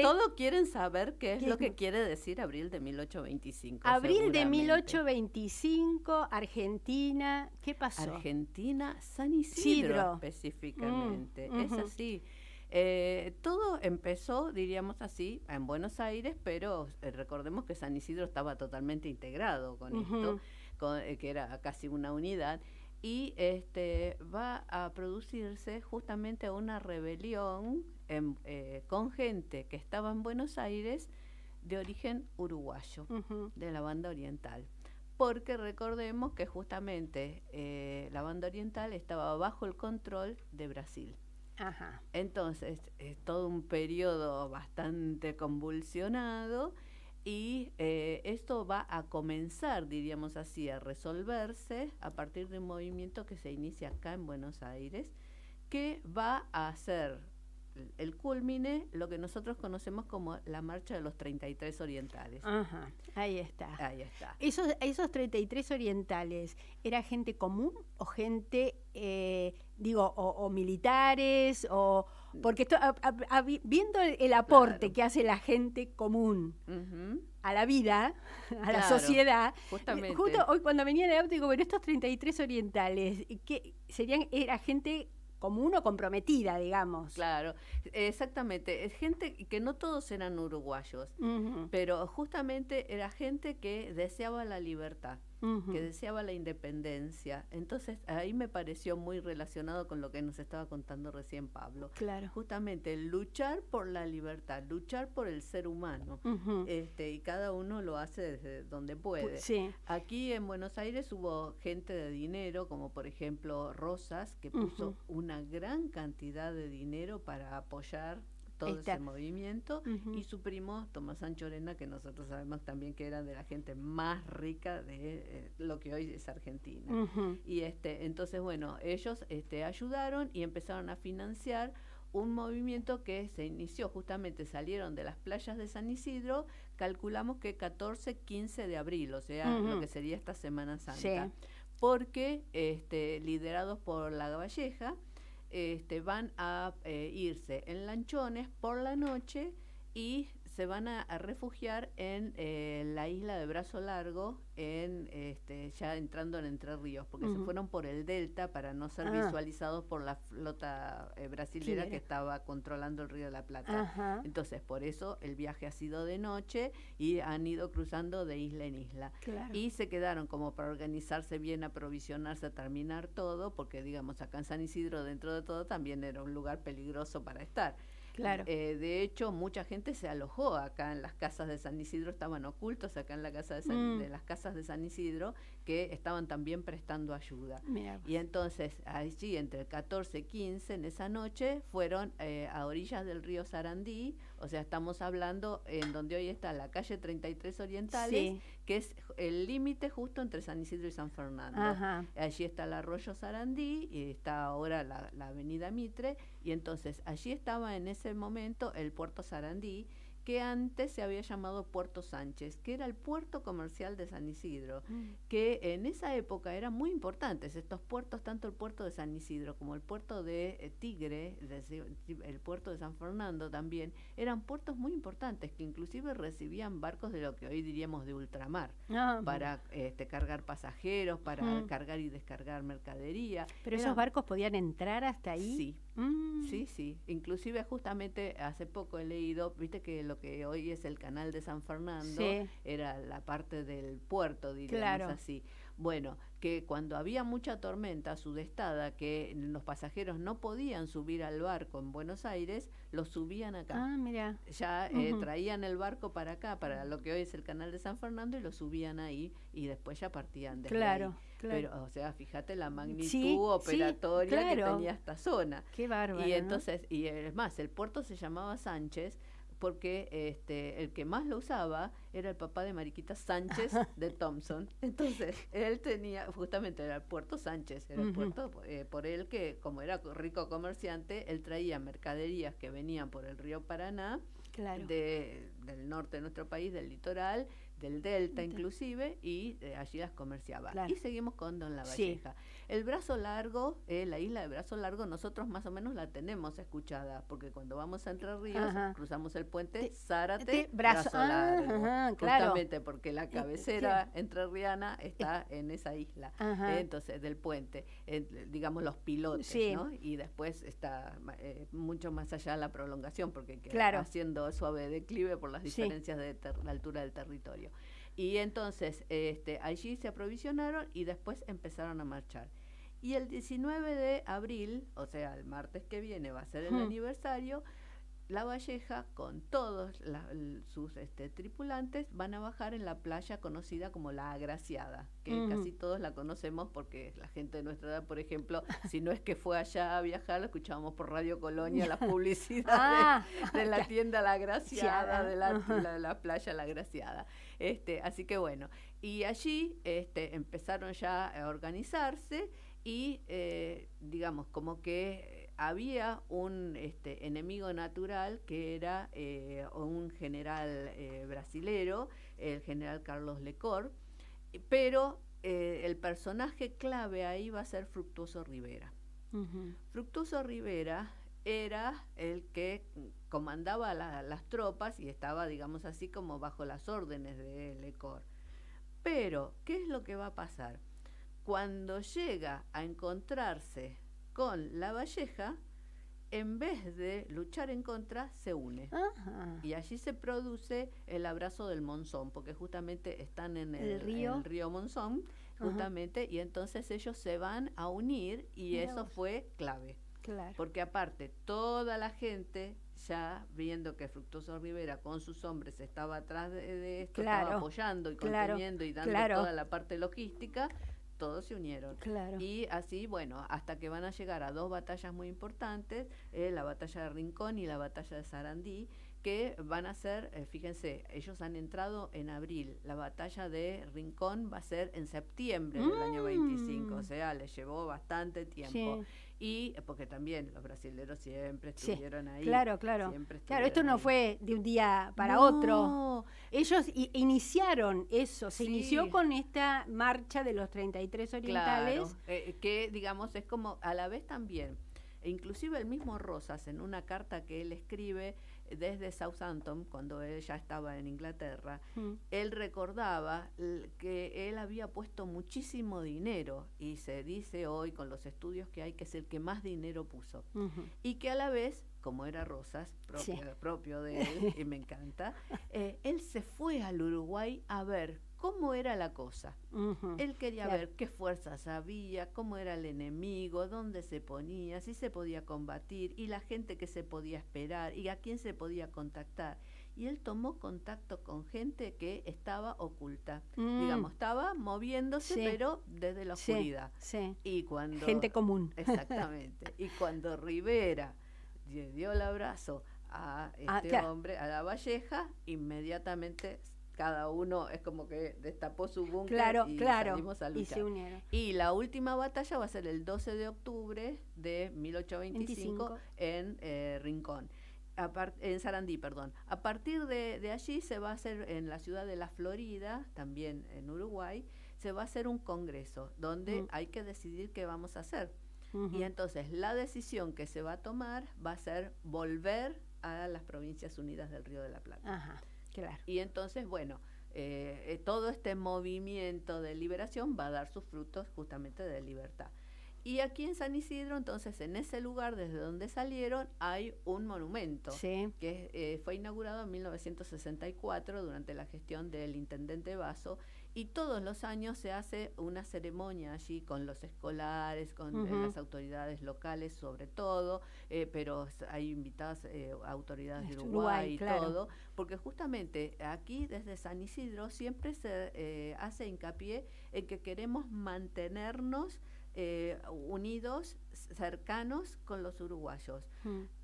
Todos quieren saber qué es lo que quiere decir abril de 1825. Abril de 1825, Argentina. ¿Qué pasó? Argentina, San Isidro, específicamente. Mm, es así. Eh, todo empezó, diríamos así, en Buenos Aires, pero eh, recordemos que San Isidro estaba totalmente integrado con esto, eh, que era casi una unidad, y este va a producirse justamente una rebelión con gente que estaba en Buenos Aires de origen uruguayo, de la banda oriental. Porque recordemos que justamente la banda oriental estaba bajo el control de Brasil. Entonces, es todo un periodo bastante convulsionado y eh, esto va a comenzar, diríamos así, a resolverse a partir de un movimiento que se inicia acá en Buenos Aires, que va a hacer el culmine, lo que nosotros conocemos como la marcha de los 33 orientales. Ajá, ahí está. Ahí está. Esos, esos 33 orientales, ¿era gente común o gente, eh, digo, o, militares? o Porque viendo el, aporte que hace la gente común a la vida, a la sociedad, justamente. justo hoy cuando venía en el auto digo, bueno, estos 33 orientales, ¿qué serían, era gente común o comprometida, digamos. Claro, exactamente. Es gente que no todos eran uruguayos, pero justamente era gente que deseaba la libertad que deseaba la independencia. Entonces ahí me pareció muy relacionado con lo que nos estaba contando recién Pablo. Claro. Justamente luchar por la libertad, luchar por el ser humano. este, y cada uno lo hace desde donde puede. Aquí en Buenos Aires hubo gente de dinero, como por ejemplo Rosas, que puso una gran cantidad de dinero para apoyar todo ese movimiento. Y su primo Tomás Sanchorena que nosotros sabemos también que era de la gente más rica de eh, lo que hoy es Argentina. Y este entonces bueno ellos este ayudaron y empezaron a financiar un movimiento que se inició justamente salieron de las playas de San Isidro calculamos que 14 15 de abril o sea lo que sería esta Semana Santa. Porque este liderados por la Valleja este, van a eh, irse en lanchones por la noche y se van a, refugiar en eh, la isla de Brazo Largo, en este, ya entrando en Entre Ríos, porque se fueron por el delta para no ser ah. visualizados por la flota eh, brasilera que estaba controlando el río de la Plata. Entonces, por eso el viaje ha sido de noche y han ido cruzando de isla en isla. Y se quedaron como para organizarse bien, aprovisionarse, terminar todo, porque digamos, acá en San Isidro, dentro de todo, también era un lugar peligroso para estar. Claro. Eh, de hecho, mucha gente se alojó acá en las casas de San Isidro, estaban ocultos acá en la casa de, mm. de las casas de San Isidro, que estaban también prestando ayuda. Y entonces, allí entre el 14 y 15, en esa noche, fueron eh, a orillas del río Sarandí, o sea, estamos hablando en donde hoy está la calle 33 Orientales, que es el límite justo entre San Isidro y San Fernando. Allí está el arroyo Sarandí y está ahora la, la avenida Mitre, y entonces allí estaba en ese momento el puerto Sarandí, que antes se había llamado Puerto Sánchez, que era el puerto comercial de San Isidro, mm. que en esa época eran muy importantes estos puertos, tanto el puerto de San Isidro como el puerto de eh, Tigre, el puerto de San Fernando también, eran puertos muy importantes que inclusive recibían barcos de lo que hoy diríamos de ultramar, ah, para este, cargar pasajeros, para mm. cargar y descargar mercadería. ¿Pero esos barcos podían entrar hasta ahí? Sí, Mm. Sí, sí. Inclusive justamente hace poco he leído, viste que lo que hoy es el canal de San Fernando era la parte del puerto, diríamos así. Bueno, que cuando había mucha tormenta sudestada, que los pasajeros no podían subir al barco en Buenos Aires, lo subían acá. Ah, mira. Ya eh, traían el barco para acá, para lo que hoy es el canal de San Fernando, y lo subían ahí y después ya partían de claro, Claro. Pero, o sea, fíjate la magnitud operatoria que tenía esta zona. Qué bárbaro. Y entonces, y es más, el puerto se llamaba Sánchez porque este, el que más lo usaba era el papá de Mariquita Sánchez de Thompson. Entonces, él tenía, justamente era el puerto Sánchez, era el puerto eh, por él que, como era rico comerciante, él traía mercaderías que venían por el río Paraná, de, del norte de nuestro país, del litoral, del Delta inclusive, y eh, allí las comerciaba. Y seguimos con Don La Valleja. El brazo largo, eh, la isla de brazo largo, nosotros más o menos la tenemos escuchada, porque cuando vamos a Entre Ríos, cruzamos el puente Zárate, brazo, largo. justamente porque la cabecera entrerriana está en esa isla, entonces del puente, digamos los pilotes, ¿no? Y después está mucho más allá la prolongación, porque queda haciendo suave declive por las diferencias de la altura del territorio. Y entonces este, allí se aprovisionaron y después empezaron a marchar. Y el 19 de abril, o sea, el martes que viene va a ser el aniversario, la Valleja, con todos sus este, tripulantes, van a bajar en la playa conocida como La Agraciada, que casi todos la conocemos porque la gente de nuestra edad, por ejemplo, si no es que fue allá a viajar, lo escuchábamos por Radio Colonia, la publicidad ah, de, la tienda La Agraciada, de la, la, playa La Agraciada. Este, así que bueno, y allí este, empezaron ya a organizarse y, eh, digamos, como que había un este, enemigo natural que era eh, un general eh, brasilero, el general Carlos Lecor, pero eh, el personaje clave ahí va a ser Fructuoso Rivera. Fructuoso Rivera era el que comandaba las tropas y estaba, digamos así, como bajo las órdenes de Lecor. Pero, ¿qué es lo que va a pasar? Cuando llega a encontrarse con la Valleja, en vez de luchar en contra, se une. Y allí se produce el abrazo del Monzón, porque justamente están en el, río? Monzón, justamente, y entonces ellos se van a unir y eso fue clave. Claro. Porque aparte, toda la gente ya viendo que Fructuoso Rivera con sus hombres estaba atrás de, esto, estaba apoyando y conteniendo y dando toda la parte logística, todos se unieron. Y así, bueno, hasta que van a llegar a dos batallas muy importantes, eh, la batalla de Rincón y la batalla de Sarandí, que van a ser, eh, fíjense, ellos han entrado en abril, la batalla de Rincón va a ser en septiembre del año 25, o mm. sea, les llevó bastante tiempo y porque también los brasileños siempre estuvieron ahí. Claro, claro. Claro, esto no fue de un día para otro. Ellos iniciaron eso, se inició con esta marcha de los 33 orientales. Eh, que digamos es como a la vez también, e inclusive el mismo Rosas en una carta que él escribe desde Southampton, cuando él ya estaba en Inglaterra, mm. él recordaba que él había puesto muchísimo dinero y se dice hoy con los estudios que hay que es el que más dinero puso. Y que a la vez, como era Rosas, propio, de él, y me encanta, eh, él se fue al Uruguay a ver cómo era la cosa. Él quería ver qué fuerzas había, cómo era el enemigo, dónde se ponía, si se podía combatir y la gente que se podía esperar y a quién se podía contactar. Y él tomó contacto con gente que estaba oculta. Mm. Digamos, estaba moviéndose, pero desde la oscuridad. Y cuando, gente común. Exactamente. y cuando Rivera dio el abrazo a ah, este hombre, a la Valleja, inmediatamente cada uno es como que destapó su búnker y salimos a luchar. Y, se unieron. y la última batalla va a ser el 12 de octubre de 1825 en eh, Rincón. en Sarandí, perdón. A partir de, allí se va a hacer en la ciudad de La Florida, también en Uruguay, se va a hacer un congreso donde mm. hay que decidir qué vamos a hacer. Y entonces la decisión que se va a tomar va a ser volver a las Provincias Unidas del Río de la Plata. Ajá. Y entonces, bueno, eh, eh, todo este movimiento de liberación va a dar sus frutos justamente de libertad. Y aquí en San Isidro, entonces, en ese lugar desde donde salieron, hay un monumento que eh, fue inaugurado en 1964 durante la gestión del intendente Vaso y todos los años se hace una ceremonia allí con los escolares, con eh, las autoridades locales sobre todo, eh, pero hay invitadas eh, autoridades de Uruguay, y todo, porque justamente aquí desde San Isidro siempre se hace hincapié en que queremos mantenernos unidos, cercanos con los uruguayos.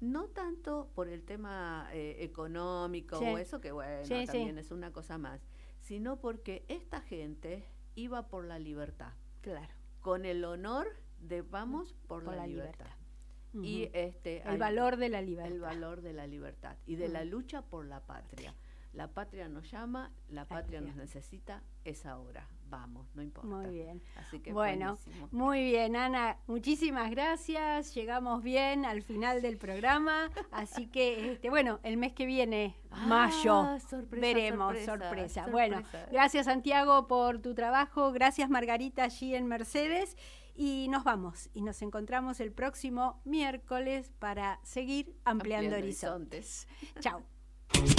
No tanto por el tema económico o eso, que bueno, también es una cosa más, sino porque esta gente iba por la libertad. Claro. Con el honor de vamos por, la, libertad. Y este el valor de la libertad. El valor de la libertad y de la lucha por la patria. la patria nos llama, la patria nos necesita, es ahora vamos, no importa. Muy bien. Así que bueno, muy bien, Ana, muchísimas gracias. Llegamos bien al final del programa, así que este, bueno, el mes que viene, ah, mayo, veremos, sorpresa, Bueno, gracias Santiago por tu trabajo, gracias Margarita allí en Mercedes y nos vamos y nos encontramos el próximo miércoles para seguir ampliando, horizontes. Chao.